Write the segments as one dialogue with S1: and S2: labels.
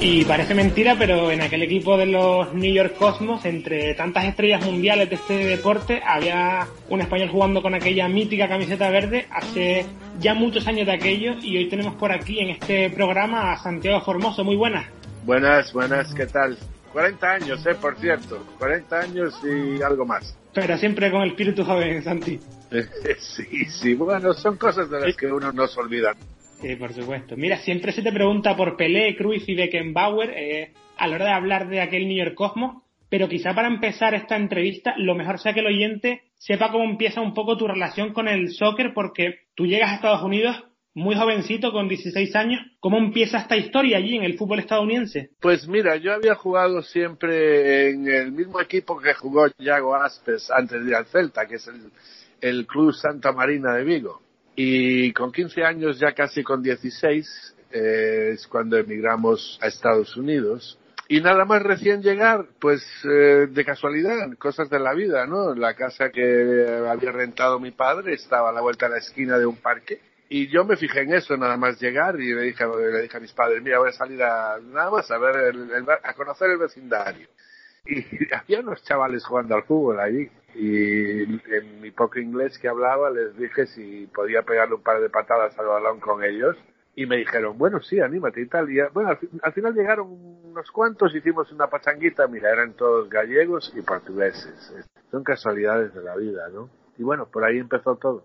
S1: Y parece mentira, pero en aquel equipo de los New York Cosmos, entre tantas estrellas mundiales de este deporte, había un español jugando con aquella mítica camiseta verde hace ya muchos años de aquello y hoy tenemos por aquí en este programa a Santiago Formoso. Muy buenas.
S2: Buenas, buenas, ¿qué tal? 40 años, eh, por cierto. 40 años y algo más.
S1: Pero siempre con el espíritu joven, Santi.
S2: sí, sí, bueno, son cosas de las que uno no se olvida.
S1: Sí, por supuesto. Mira, siempre se te pregunta por Pelé, Cruyff y Beckenbauer eh, a la hora de hablar de aquel New York Cosmos, pero quizá para empezar esta entrevista lo mejor sea que el oyente sepa cómo empieza un poco tu relación con el soccer, porque tú llegas a Estados Unidos muy jovencito, con 16 años. ¿Cómo empieza esta historia allí en el fútbol estadounidense?
S2: Pues mira, yo había jugado siempre en el mismo equipo que jugó Yago Aspes antes de ir al Celta, que es el, el Club Santa Marina de Vigo. Y con 15 años, ya casi con 16, eh, es cuando emigramos a Estados Unidos. Y nada más recién llegar, pues eh, de casualidad, cosas de la vida, ¿no? La casa que había rentado mi padre estaba a la vuelta de la esquina de un parque. Y yo me fijé en eso nada más llegar y le dije, a mis padres, mira, voy a salir a, nada más a ver, a conocer el vecindario. Y había unos chavales jugando al fútbol allí y en mi poco inglés que hablaba les dije si podía pegarle un par de patadas al balón con ellos y me dijeron, bueno, sí, anímate y tal. Y bueno, al, final llegaron unos cuantos, hicimos una pachanguita, mira, eran todos gallegos y portugueses. Son casualidades de la vida, ¿no? Y bueno, por ahí empezó todo.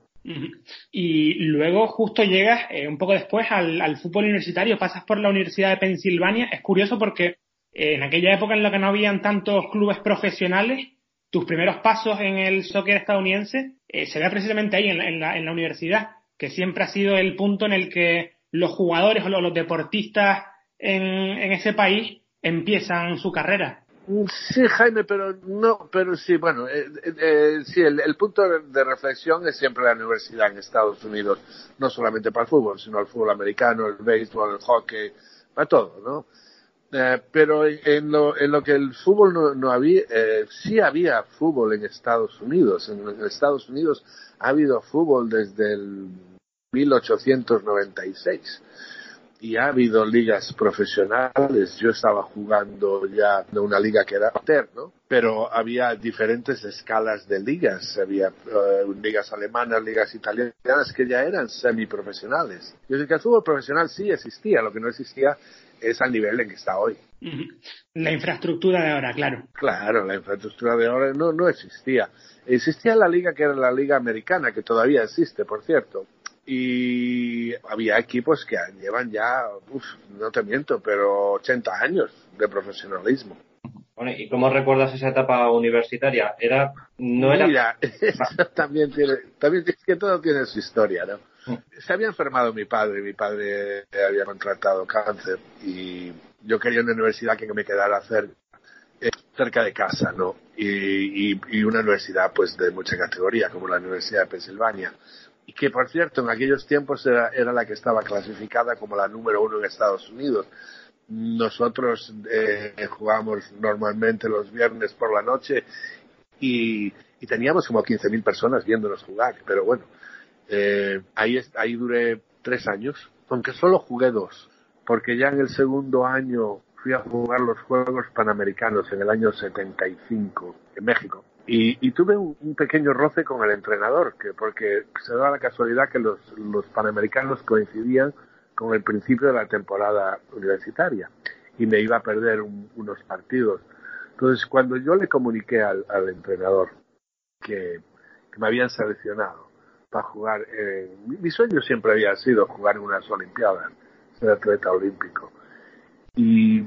S1: Y luego justo llegas eh, un poco después al, al, fútbol universitario, pasas por la Universidad de Pensilvania. Es curioso porque en aquella época en la que no habían tantos clubes profesionales, tus primeros pasos en el soccer estadounidense eh, se ve precisamente ahí, en la, en, la, universidad, que siempre ha sido el punto en el que los jugadores o los deportistas en, en ese país empiezan su carrera.
S2: Sí, Jaime, pero no, pero sí, bueno, eh, eh, sí, el, el, punto de reflexión es siempre la universidad en Estados Unidos, no solamente para el fútbol, sino el fútbol americano, el béisbol, el hockey, para todo, ¿no? Eh, pero en lo, en lo que el fútbol no, no había, eh, sí había fútbol en Estados Unidos. En, en, Estados Unidos ha habido fútbol desde el 1896 y ha habido ligas profesionales. Yo estaba jugando ya de una liga que era ¿no? pero había diferentes escalas de ligas. Había uh, ligas alemanas, ligas italianas que ya eran semiprofesionales. Yo decir que el fútbol profesional sí existía, lo que no existía es al nivel en que está hoy.
S1: La infraestructura de ahora, claro.
S2: Claro, la infraestructura de ahora no, no existía. Existía la liga que era la liga americana, que todavía existe, por cierto. Y había equipos que llevan ya, uf, no te miento, pero 80 años de profesionalismo.
S3: Bueno, ¿y cómo recuerdas esa etapa universitaria? Era, no era.
S2: Mira, también tiene, también es que todo tiene su historia, ¿no? Se había enfermado mi padre, mi padre había contratado cáncer y yo quería una universidad que me quedara cerca, eh, cerca de casa, ¿no? Y, y, y, una universidad pues de mucha categoría, como la Universidad de Pensilvania. Y que, por cierto, en aquellos tiempos era, era la que estaba clasificada como la número uno en Estados Unidos. Nosotros eh, jugábamos normalmente los viernes por la noche y, y teníamos como 15.000 personas viéndonos jugar, pero bueno, eh, ahí, ahí duré tres años, aunque solo jugué dos, porque ya en el segundo año fui a jugar los Juegos Panamericanos en el año 75 en México. Y, y tuve un, un, pequeño roce con el entrenador, que porque se da la casualidad que los, los Panamericanos coincidían con el principio de la temporada universitaria y me iba a perder un, unos partidos. Entonces, cuando yo le comuniqué al, al entrenador que, que me habían seleccionado, para jugar. Eh, mi sueño siempre había sido jugar en unas Olimpiadas, ser atleta olímpico. Y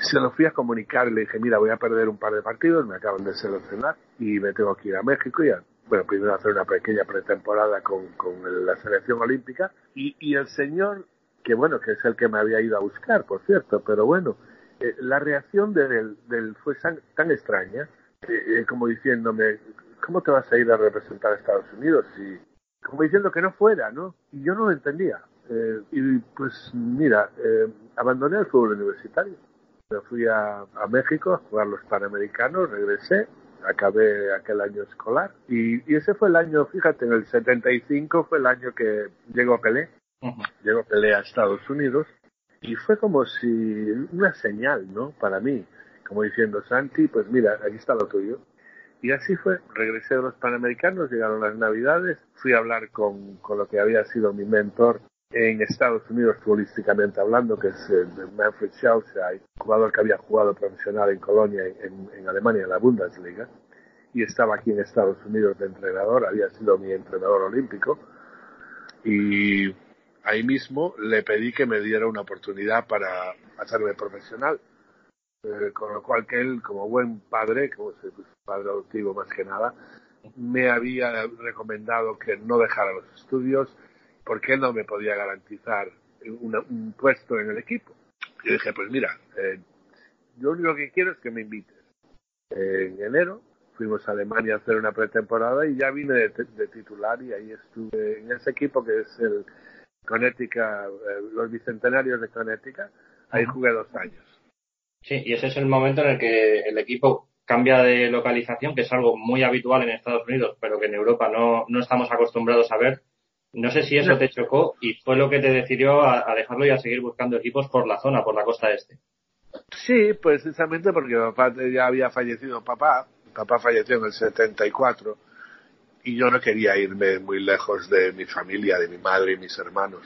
S2: se lo fui a comunicar, le dije, mira, voy a perder un par de partidos, me acaban de seleccionar y me tengo que ir a México y a, bueno, primero hacer una pequeña pretemporada con, con la selección olímpica. Y, y el señor, que bueno, que es el que me había ido a buscar, por cierto, pero bueno, eh, la reacción del, del fue tan, tan extraña, eh, eh, como diciéndome, ¿cómo te vas a ir a representar a Estados Unidos? Y como diciendo que no fuera, ¿no? Y yo no lo entendía. Eh, y pues mira, eh, abandoné el fútbol universitario. Me fui a, a, México a jugar los Panamericanos, regresé, acabé aquel año escolar. Y, y, ese fue el año, fíjate, en el 75 fue el año que llegó Pelé. Llegó Pelé a Estados Unidos y fue como si una señal, ¿no? Para mí, como diciendo, Santi, pues mira, aquí está lo tuyo. Y así fue, regresé a los Panamericanos, llegaron las Navidades, fui a hablar con, con lo que había sido mi mentor en Estados Unidos futbolísticamente hablando, que es el Manfred Schellzeit, jugador que había jugado profesional en Colonia, en, en, Alemania, en la Bundesliga, y estaba aquí en Estados Unidos de entrenador, había sido mi entrenador olímpico, y ahí mismo le pedí que me diera una oportunidad para hacerme profesional eh, con lo cual que él, como buen padre, como es padre adoptivo más que nada, me había recomendado que no dejara los estudios porque él no me podía garantizar un puesto en el equipo. Yo dije, pues mira, eh, yo lo único que quiero es que me invites. en enero fuimos a Alemania a hacer una pretemporada y ya vine de, titular y ahí estuve en ese equipo que es el Connecticut, eh, los Bicentenarios de Connecticut. Ahí jugué dos años.
S3: Sí, y ese es el momento en el que el equipo cambia de localización, que es algo muy habitual en Estados Unidos, pero que en Europa no, no estamos acostumbrados a ver. No sé si eso te chocó y fue lo que te decidió a, dejarlo y a seguir buscando equipos por la zona, por la costa este.
S2: Sí, precisamente porque papá ya había fallecido papá, papá falleció en el 74 y yo no quería irme muy lejos de mi familia, de mi madre y mis hermanos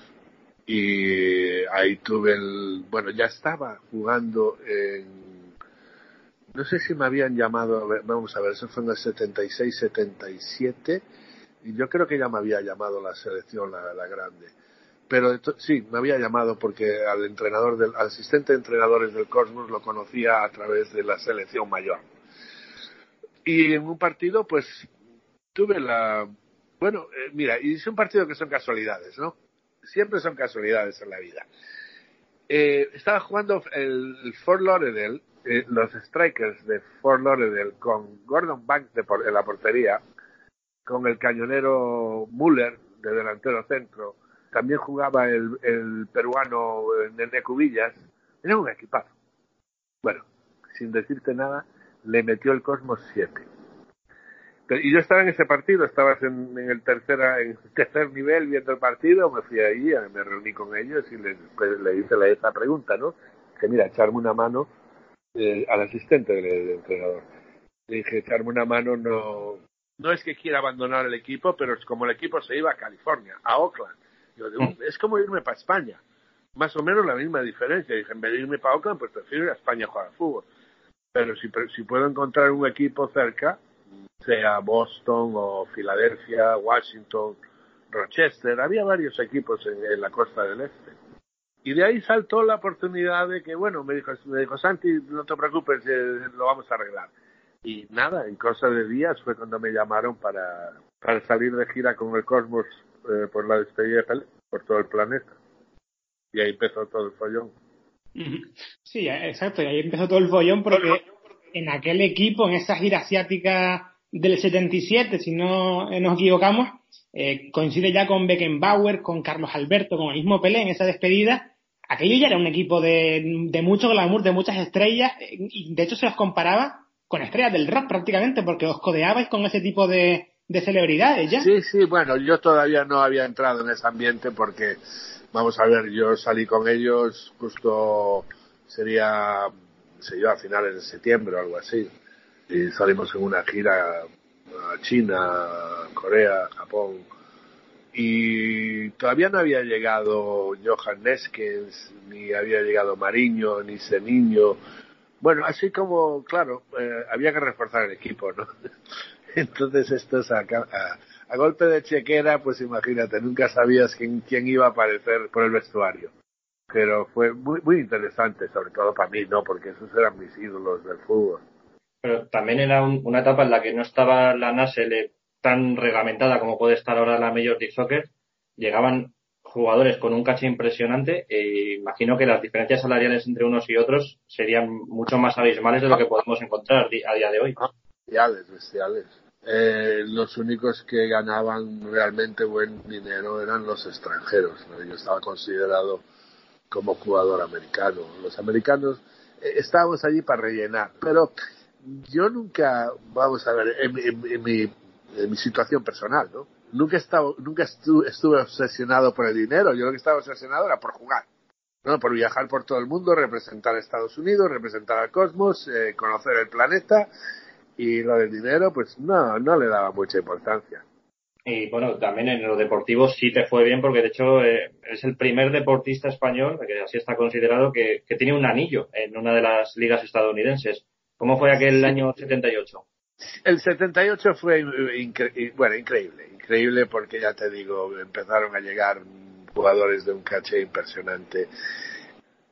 S2: y ahí tuve el, bueno, ya estaba jugando en, no sé si me habían llamado, vamos a ver, eso fue en el 76-77, y yo creo que ya me había llamado la selección, la, la grande. Pero sí, me había llamado porque al entrenador del, al asistente de entrenadores del Cosmos lo conocía a través de la selección mayor. Y en un partido, pues, tuve la, bueno, eh, mira, y es un partido que son casualidades, ¿no? Siempre son casualidades en la vida. Eh, estaba jugando el, Fort Lauderdale, eh, los Strikers de Fort Lauderdale con Gordon Banks de en la portería, con el cañonero Muller de delantero centro, también jugaba el, el peruano eh, Nene Cubillas, era un equipazo. Bueno, sin decirte nada, le metió el Cosmos 7 y yo estaba en ese partido, estabas en, el tercera, en tercer nivel viendo el partido, me fui ahí, me reuní con ellos y les, pues, le hice la, esa pregunta, ¿no? Que mira, echarme una mano eh, al asistente del, entrenador. Le dije, echarme una mano no, no es que quiera abandonar el equipo, pero es como el equipo se iba a California, a Oakland. Mm. es como irme para España. Más o menos la misma diferencia. Dije, en vez de irme para Oakland, pues prefiero ir a España a jugar al fútbol. Pero si, si puedo encontrar un equipo cerca, sea Boston o Filadelfia, Washington, Rochester, había varios equipos en, la costa del este. Y de ahí saltó la oportunidad de que, bueno, me dijo, me dijo Santi, no te preocupes, eh, lo vamos a arreglar. Y nada, en cosa de días fue cuando me llamaron para, para salir de gira con el Cosmos eh, por la despedida por todo el planeta. Y ahí empezó todo el follón.
S1: Sí, exacto, y ahí empezó todo el follón porque en aquel equipo, en esa gira asiática del 77, si no nos equivocamos, eh, coincide ya con Beckenbauer, con Carlos Alberto, con el mismo Pelé en esa despedida. Aquello ya era un equipo de, de mucho glamour, de muchas estrellas, y de hecho se los comparaba con estrellas del rock prácticamente, porque os codeabais con ese tipo de, de celebridades ya.
S2: Sí, sí, bueno, yo todavía no había entrado en ese ambiente porque, vamos a ver, yo salí con ellos justo, sería, se yo, a finales de septiembre o algo así y salimos en una gira a China, Corea, Japón y todavía no había llegado Johan Neskens, ni había llegado Mariño, ni Seniño. Bueno, así como, claro, eh, había que reforzar el equipo, ¿no? Entonces esto es a, a, golpe de chequera, pues imagínate, nunca sabías quién, quién iba a aparecer por el vestuario. Pero fue muy, muy interesante, sobre todo para mí, ¿no? Porque esos eran mis ídolos del fútbol
S3: pero también era una etapa en la que no estaba la NASL tan reglamentada como puede estar ahora la Major League Soccer. Llegaban jugadores con un caché impresionante e imagino que las diferencias salariales entre unos y otros serían mucho más abismales de lo que podemos encontrar a día de hoy.
S2: Bestiales, bestiales. Eh, los únicos que ganaban realmente buen dinero eran los extranjeros. Yo estaba considerado como jugador americano. Los americanos eh, estábamos allí para rellenar, pero yo nunca, vamos a ver, en, mi, en mi situación personal, ¿no? Nunca, he estado, nunca estuve, obsesionado por el dinero, yo lo que estaba obsesionado era por jugar. ¿no? por viajar por todo el mundo, representar a Estados Unidos, representar al cosmos, eh, conocer el planeta y lo del dinero, pues no, no le daba mucha importancia.
S3: Y bueno, también en lo deportivo sí te fue bien porque de hecho eh, es el primer deportista español, que así está considerado, que, que tiene un anillo en una de las ligas estadounidenses. ¿Cómo fue aquel año 78?
S2: El 78 fue bueno, increíble, increíble porque ya te digo, empezaron a llegar jugadores de un caché impresionante.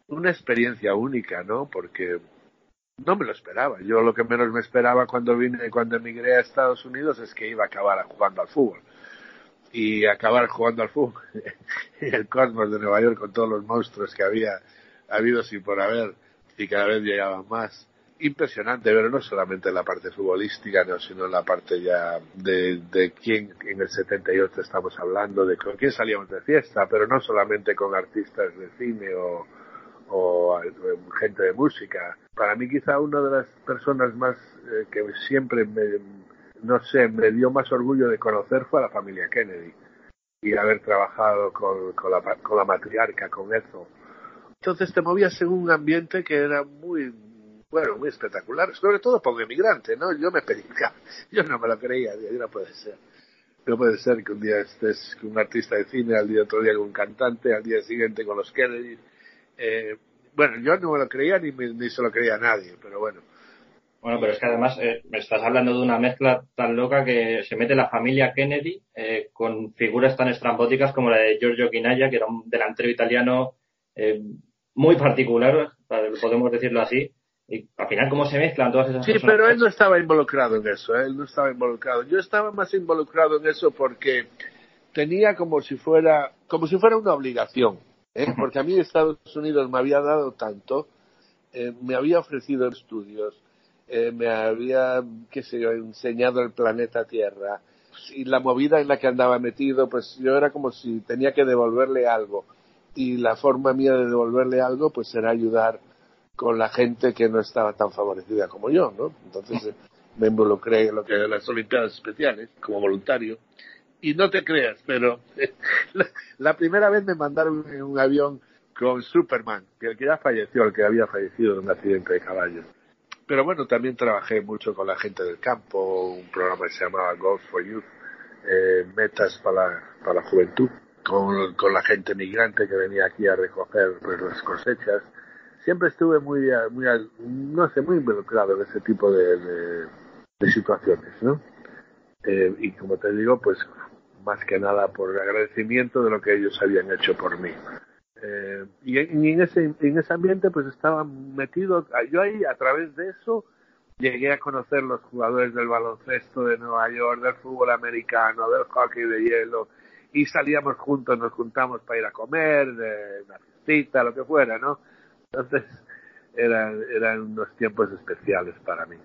S2: Una experiencia única, ¿no? Porque no me lo esperaba. Yo lo que menos me esperaba cuando vine, cuando emigré a Estados Unidos es que iba a acabar jugando al fútbol. Y acabar jugando al fútbol en el Cosmos de Nueva York con todos los monstruos que había habido sin por haber y cada vez llegaban más. Impresionante, pero no solamente en la parte futbolística, no, sino en la parte ya de, de quién en el 78 estamos hablando, de con quién salíamos de fiesta, pero no solamente con artistas de cine o, o gente de música. Para mí quizá una de las personas más eh, que siempre me, no sé, me dio más orgullo de conocer fue a la familia Kennedy y haber trabajado con, con, la, con la matriarca, con eso. Entonces te movías en un ambiente que era muy, bueno, muy espectacular, sobre todo por un emigrante, ¿no? Yo me pedí, yo no me lo creía, no puede ser. No puede ser que un día estés con un artista de cine, al día otro día con un cantante, al día siguiente con los Kennedy eh, bueno, yo no me lo creía ni, ni se lo creía a nadie, pero bueno.
S3: Bueno, pero es que además eh, me estás hablando de una mezcla tan loca que se mete la familia Kennedy eh, con figuras tan estrambóticas como la de Giorgio Quinaya, que era un delantero italiano eh, muy particular, podemos decirlo así. Y al final, ¿cómo se mezclan todas esas
S2: cosas? Sí, pero él no estaba involucrado en eso, él no estaba involucrado. Yo estaba más involucrado en eso porque tenía como si fuera, como si fuera una obligación ¿eh? porque a mí Estados Unidos me había dado tanto, eh, me había ofrecido estudios, eh, me había, qué sé yo, enseñado el planeta Tierra, y la movida en la que andaba metido, pues yo era como si tenía que devolverle algo. Y la forma mía de devolverle algo, pues era ayudar con la gente que no estaba tan favorecida como yo, ¿no? Entonces me involucré en lo que eran las Olimpiadas Especiales como voluntario y no te creas, pero la, primera vez me mandaron en un avión con Superman, que el que ya falleció, el que había fallecido en un accidente de caballo. Pero bueno, también trabajé mucho con la gente del campo, un programa que se llamaba Golf for Youth, eh, metas para, para la juventud, con, con la gente migrante que venía aquí a recoger pues, las cosechas. Siempre estuve muy, muy, no sé, muy involucrado en ese tipo de, de, de situaciones, ¿no? Eh, y como te digo, pues más que nada por agradecimiento de lo que ellos habían hecho por mí. Eh, y, en, ese, en ese ambiente pues estaba metido, yo ahí a través de eso llegué a conocer los jugadores del baloncesto de Nueva York, del fútbol americano, del hockey de hielo, y salíamos juntos, nos juntamos para ir a comer, de una fiestita, lo que fuera, ¿no? Entonces eran, eran unos tiempos especiales para mí.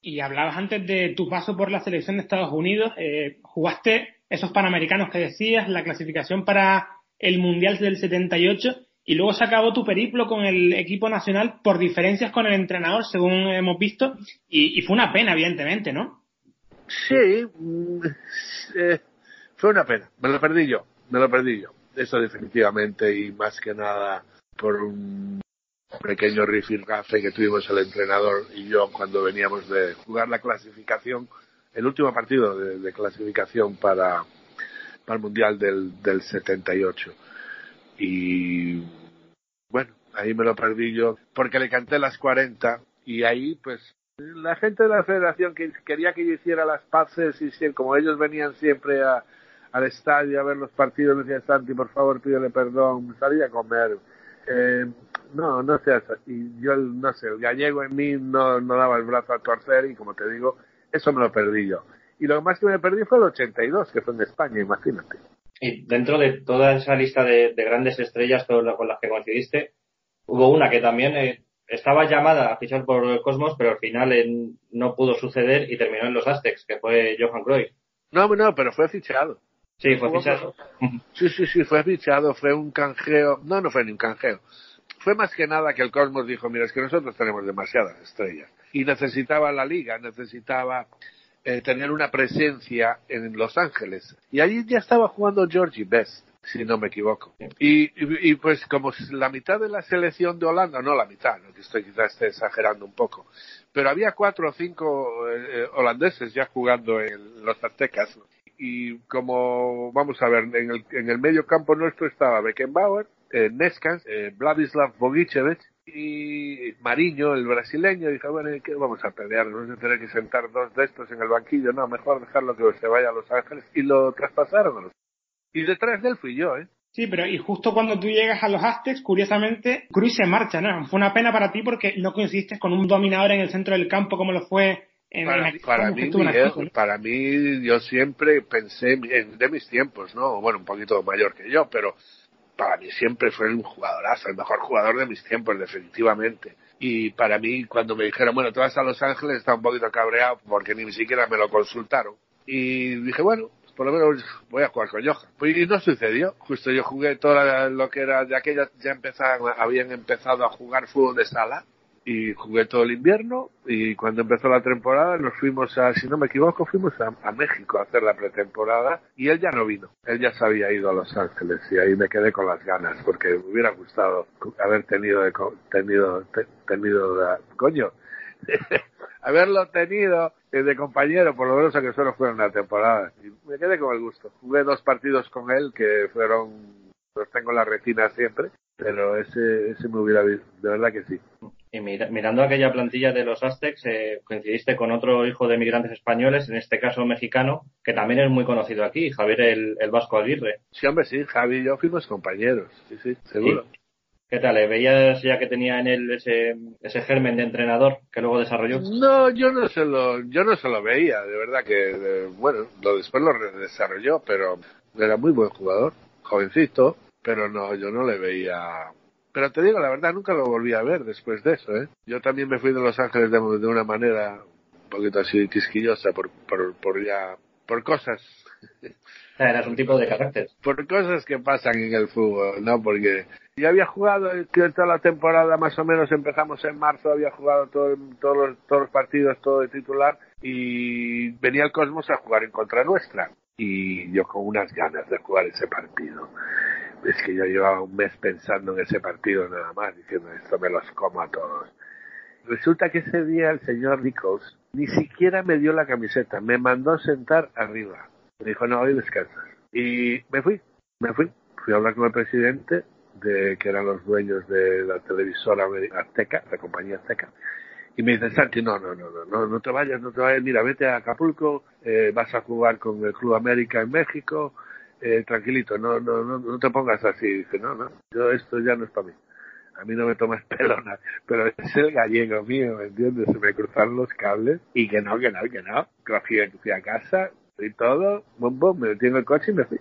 S1: Y hablabas antes de tu paso por la selección de Estados Unidos. Eh, jugaste esos panamericanos que decías, la clasificación para el Mundial del 78 y luego se acabó tu periplo con el equipo nacional por diferencias con el entrenador, según hemos visto, y, fue una pena, evidentemente, ¿no?
S2: Sí, mm, eh, fue una pena. Me lo perdí yo, me lo perdí yo. Eso definitivamente y más que nada por un pequeño rifirrafe que tuvimos el entrenador y yo cuando veníamos de jugar la clasificación, el último partido de, clasificación para, el Mundial del, del 78. Y bueno, ahí me lo perdí yo porque le canté las 40 y ahí pues la gente de la federación que quería que yo hiciera las paces y como ellos venían siempre a, al estadio a ver los partidos, me decía Santi, por favor, pídele perdón, salía a comer. Eh, no, no seas Y yo, no sé, el gallego en mí no, no daba el brazo a torcer y como te digo, eso me lo perdí yo. Y lo más que me perdí fue el 82, que fue en España, imagínate.
S3: Y dentro de toda esa lista de, grandes estrellas con las que coincidiste, hubo una que también eh, estaba llamada a fichar por el Cosmos, pero al final eh, no pudo suceder y terminó en los Aztecs, que fue Johan Cruyff.
S2: No, no, pero fue fichado.
S3: Sí, fue fichado.
S2: Sí, sí, sí, fue fichado, fue un canjeo. No, no fue ni un canjeo fue más que nada que el Cosmos dijo, mira, es que nosotros tenemos demasiadas estrellas. y necesitaba la liga, necesitaba eh, tener una presencia en Los Ángeles. Y allí ya estaba jugando Georgie Best, si no me equivoco. Y, y, pues como la mitad de la selección de Holanda, no la mitad, ¿no? que estoy quizás esté exagerando un poco, pero había cuatro o cinco eh, holandeses ya jugando en los Aztecas. Y como, vamos a ver, en el, en el medio campo nuestro estaba Beckenbauer, eh, Neskans, eh, Vladislav Bogicevic y Mariño, el brasileño, dijo, bueno, ¿qué vamos a pelear? Vamos a tener que sentar dos de estos en el banquillo. No, mejor dejarlo que se vaya a Los Ángeles. Y lo traspasaron. Y detrás de él fui yo, ¿eh?
S1: Sí, pero y justo cuando tú llegas a los Aztecs, curiosamente, Cruz se marcha, ¿no? Fue una pena para ti porque no coincidiste con un dominador en el centro del campo como lo fue
S2: para, mí, para, mí, para mí, yo siempre pensé en, de mis tiempos, ¿no? Bueno, un poquito mayor que yo, pero para mí siempre fue un jugadorazo, el mejor jugador de mis tiempos, definitivamente. Y para mí, cuando me dijeron, bueno, te vas a Los Ángeles, estaba un poquito cabreado porque ni siquiera me lo consultaron. Y dije, bueno, pues por lo menos voy a jugar con Johan. Pues y no sucedió. Justo yo jugué todo lo que era de aquella, ya empezaban, habían empezado a jugar fútbol de sala y jugué todo el invierno y cuando empezó la temporada nos fuimos a, si no me equivoco, fuimos a, México a hacer la pretemporada y él ya no vino, él ya se había ido a Los Ángeles y ahí me quedé con las ganas porque me hubiera gustado haber tenido, tenido, tenido, coño, haberlo tenido de compañero, por lo menos a que solo fuera una temporada. Y me quedé con el gusto. Jugué dos partidos con él que fueron, los tengo en la retina siempre, pero ese, ese me hubiera visto, de verdad que sí.
S3: Y mirando aquella plantilla de los Aztecs, eh, coincidiste con otro hijo de migrantes españoles, en este caso mexicano, que también es muy conocido aquí, Javier el, Vasco Aguirre.
S2: Sí, hombre, sí, Javi y yo fuimos compañeros, sí, sí, seguro.
S3: ¿Qué tal? ¿Le veías ya que tenía en él ese, ese germen de entrenador que luego desarrolló?
S2: No, yo no se lo, yo no se lo veía, de verdad que, bueno, lo después lo desarrolló, pero era muy buen jugador, jovencito, pero no, yo no le veía pero te digo la verdad, nunca lo volví a ver después de eso, ¿eh? Yo también me fui de Los Ángeles de, una manera un poquito así quisquillosa por, por, por ya, por cosas.
S3: Eras un tipo de carácter.
S2: Por cosas que pasan en el fútbol, ¿no? Porque yo había jugado toda la temporada, más o menos empezamos en marzo, había jugado todo, todos, los, todos los partidos, todo de titular, y venía el Cosmos a jugar en contra nuestra. Y yo con unas ganas de jugar ese partido es que yo llevaba un mes pensando en ese partido nada más, diciendo esto me los como a todos. Resulta que ese día el señor Nichols ni siquiera me dio la camiseta, me mandó sentar arriba. Me dijo, no, hoy descansas. Y me fui, me fui. Fui a hablar con el presidente, de que eran los dueños de la televisora Azteca, la compañía Azteca. Y me dice, Santi, no, no, no, no, no, te vayas, no te vayas, mira, vete a Acapulco, eh, vas a jugar con el Club América en México, eh, tranquilito, no, no, no, no te pongas así. Dice, no, no, yo esto ya no es para mí. A mí no me tomas pelona, pero es el gallego mío, ¿me entiendes? Se me cruzaron los cables y que no, que no, que no. Cogí, fui a casa y todo, bum, bum, me metí en el coche y me fui.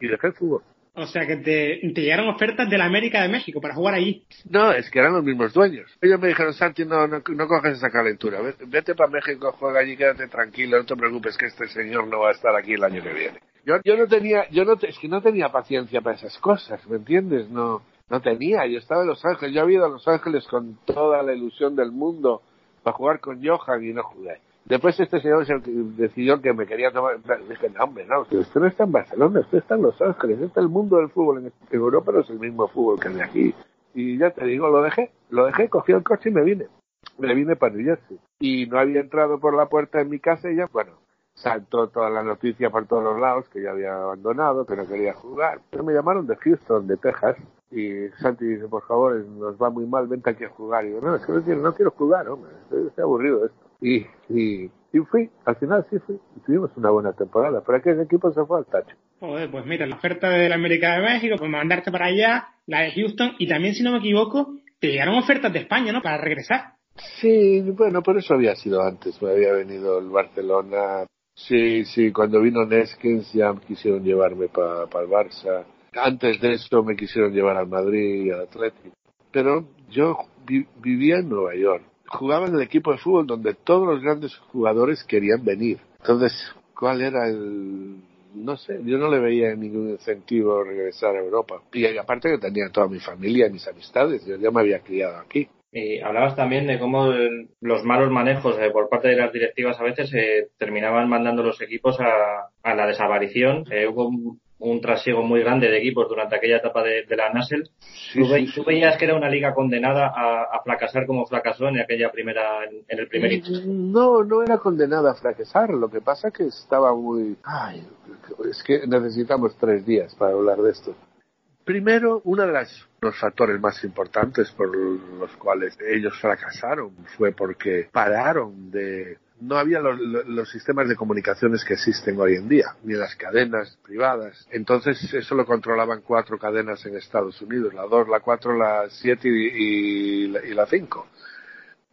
S2: Y dejé el fútbol.
S1: O sea que te, te, llegaron ofertas de la América de México para jugar allí.
S2: No, es que eran los mismos dueños. Ellos me dijeron, Santi, no, no, no coges esa calentura. Vete, vete para México, juega allí, quédate tranquilo, no te preocupes que este señor no va a estar aquí el año que viene. Yo, yo no tenía, yo no, es que no tenía paciencia para esas cosas, ¿me entiendes? No, no tenía. Yo estaba en Los Ángeles, yo había ido a Los Ángeles con toda la ilusión del mundo para jugar con Johan y no jugué. Después este señor decidió que me quería tomar. Dije, no, hombre, no, usted no está en Barcelona, usted está en Los Ángeles, está el mundo del fútbol. En Europa no es el mismo fútbol que el de aquí. Y ya te digo, lo dejé, lo dejé, cogí el coche y me vine. Me vine para New Jersey. Y no había entrado por la puerta de mi casa y ya, bueno, saltó toda la noticia por todos los lados que ya había abandonado, que no quería jugar. Pero me llamaron de Houston, de Texas, y Santi dice, por favor, nos va muy mal, vente aquí a jugar. Y yo, no, es que no quiero, no quiero jugar, hombre, estoy, aburrido de esto. Y, y, y, fui, al final sí fui, y tuvimos una buena temporada, pero aquel equipo se fue al tacho.
S1: Joder, pues mira, la oferta de la América de México, pues mandarte para allá, la de Houston, y también, si no me equivoco, te llegaron ofertas de España, ¿no? Para regresar.
S2: Sí, bueno, por eso había sido antes, me había venido el Barcelona, Sí, sí, cuando vino Neskens ya quisieron llevarme para el Barça. Antes de eso me quisieron llevar al Madrid y al Atlético. Pero yo vivía en Nueva York. Jugaba en el equipo de fútbol donde todos los grandes jugadores querían venir. Entonces, ¿cuál era el...? No sé, yo no le veía ningún incentivo regresar a Europa. Y aparte que tenía toda mi familia, mis amistades, yo ya me había criado aquí.
S3: Y hablabas también de cómo los malos manejos eh, por parte de las directivas a veces eh, terminaban mandando los equipos a, a la desaparición. Eh, hubo un trasiego muy grande de equipos durante aquella etapa de, la Nasel. ¿Tú, veías que era una liga condenada a, fracasar como fracasó en aquella primera, en, el primer
S2: No, no era condenada a fracasar. Lo que pasa que estaba muy. Ay, es que necesitamos tres días para hablar de esto. Primero, uno de los factores más importantes por los cuales ellos fracasaron fue porque pararon de no había los, sistemas de comunicaciones que existen hoy en día, ni las cadenas privadas. Entonces eso lo controlaban cuatro cadenas en Estados Unidos, la 2, la 4, la 7 y, la 5.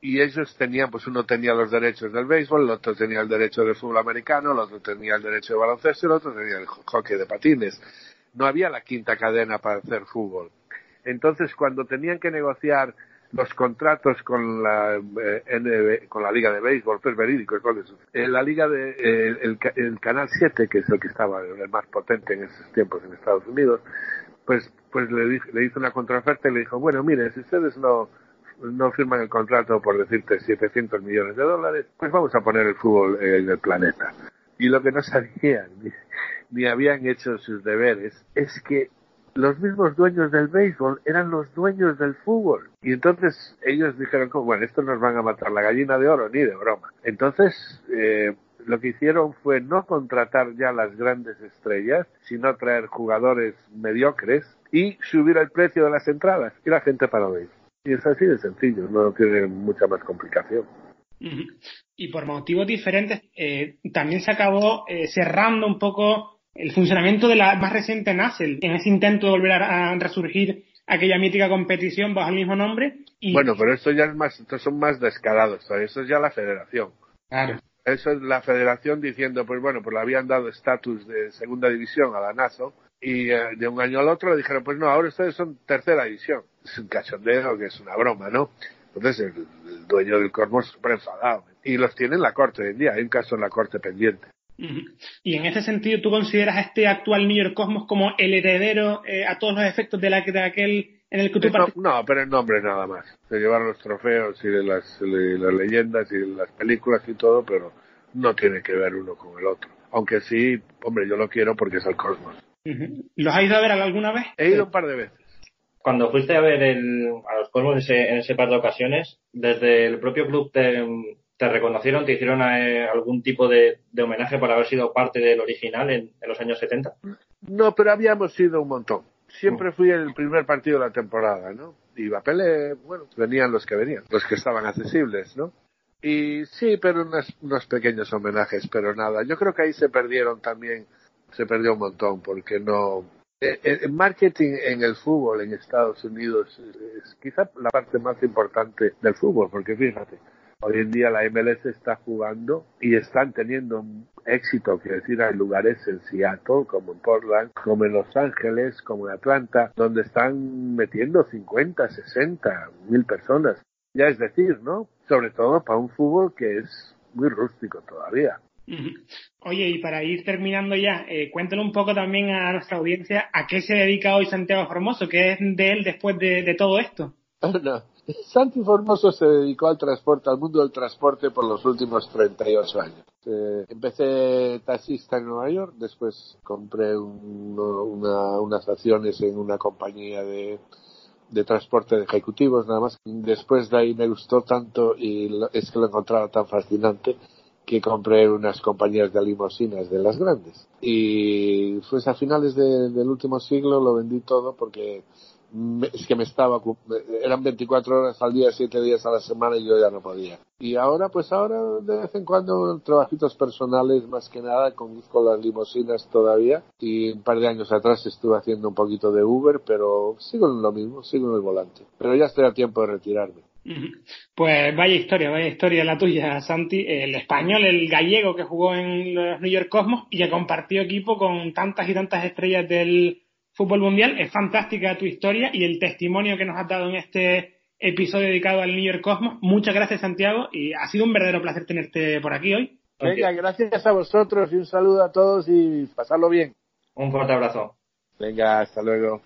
S2: Y ellos tenían, pues uno tenía los derechos del béisbol, el otro tenía el derecho del fútbol americano, el otro tenía el derecho de baloncesto y el otro tenía el hockey de patines. No había la quinta cadena para hacer fútbol. Entonces cuando tenían que negociar los contratos con la eh, con la liga de béisbol, pues verídico, eh, la liga de eh, el, canal 7, que es el que estaba el más potente en esos tiempos en Estados Unidos, pues pues le, le hizo una contraoferta y le dijo, bueno, mire, si ustedes no no firman el contrato por decirte 700 millones de dólares, pues vamos a poner el fútbol en el planeta. Y lo que no sabían ni habían hecho sus deberes es que los mismos dueños del béisbol eran los dueños del fútbol. Y entonces ellos dijeron, bueno, esto nos van a matar la gallina de oro, ni de broma. Entonces, eh, lo que hicieron fue no contratar ya las grandes estrellas, sino traer jugadores mediocres y subir el precio de las entradas. Y la gente paró de Y es así de sencillo, no tiene mucha más complicación.
S1: Y por motivos diferentes, eh, también se acabó eh, cerrando un poco el funcionamiento de la más reciente NASEL, en ese intento de volver a, resurgir aquella mítica competición bajo el mismo nombre.
S2: Y... Bueno, pero esto ya es más, estos son más descarados, eso es ya la federación.
S1: Claro.
S2: Eso es la federación diciendo, pues bueno, pues le habían dado estatus de segunda división a la NASO y eh, de un año al otro le dijeron, pues no, ahora ustedes son tercera división. Es un cachondeo que es una broma, ¿no? Entonces el, dueño del Cormos súper enfadado. Y los tiene en la corte hoy en día, hay un caso en la corte pendiente.
S1: Y en ese sentido, ¿tú consideras a este actual New York Cosmos como el heredero eh, a todos los efectos de, la, de aquel en el que tú
S2: no, no, pero el nombre nada más. Se llevaron los trofeos y de las, las leyendas y las películas y todo, pero no tiene que ver uno con el otro. Aunque sí, hombre, yo lo quiero porque es el Cosmos.
S1: ¿Los has ido a ver alguna vez?
S2: He ido un par de veces.
S3: Cuando fuiste a ver el, a los Cosmos en ese, par de ocasiones, desde el propio club te, ¿Te reconocieron, te hicieron eh, algún tipo de, homenaje por haber sido parte del original en, los años 70?
S2: No, pero habíamos sido un montón. Siempre fui el primer partido de la temporada, ¿no? Iba a Pelé, bueno, venían los que venían, los que estaban accesibles, ¿no? Y sí, pero unos, pequeños homenajes, pero nada. Yo creo que ahí se perdieron también, se perdió un montón, porque no, eh, eh, el marketing en el fútbol en Estados Unidos es quizá la parte más importante del fútbol, porque fíjate, Hoy en día la MLS está jugando y están teniendo éxito, quiero decir, hay lugares en Seattle, como en Portland, como en Los Ángeles, como en Atlanta, donde están metiendo 50, 60 mil personas. Ya es decir, ¿no? Sobre todo para un fútbol que es muy rústico todavía.
S1: Oye, y para ir terminando ya, eh, cuéntale un poco también a nuestra audiencia a qué se dedica hoy Santiago Formoso, qué es de él después de, todo esto.
S2: No, Santi Formoso se dedicó al transporte, al mundo del transporte por los últimos 38 años. Eh, empecé taxista en Nueva York, después compré unas acciones en una compañía de, transporte de ejecutivos nada más. Después de ahí me gustó tanto y es que lo encontraba tan fascinante que compré unas compañías de limosinas de las grandes. Y pues a finales del último siglo lo vendí todo porque es que me estaba, eran 24 horas al día, 7 días a la semana y yo ya no podía. Y ahora, pues ahora de vez en cuando trabajitos personales más que nada, conduzco las limosinas todavía y un par de años atrás estuve haciendo un poquito de Uber, pero sigo en lo mismo, sigo en el volante. Pero ya estoy a tiempo de retirarme.
S1: Pues vaya historia, vaya historia la tuya, Santi. El español, el gallego que jugó en los New York Cosmos y que compartió equipo con tantas y tantas estrellas del fútbol mundial. Es fantástica tu historia y el testimonio que nos has dado en este episodio dedicado al New York Cosmos. Muchas gracias, Santiago, y ha sido un verdadero placer tenerte por aquí hoy.
S2: Venga, gracias a vosotros y un saludo a todos y pasarlo bien.
S3: Un fuerte abrazo.
S2: Venga, hasta luego.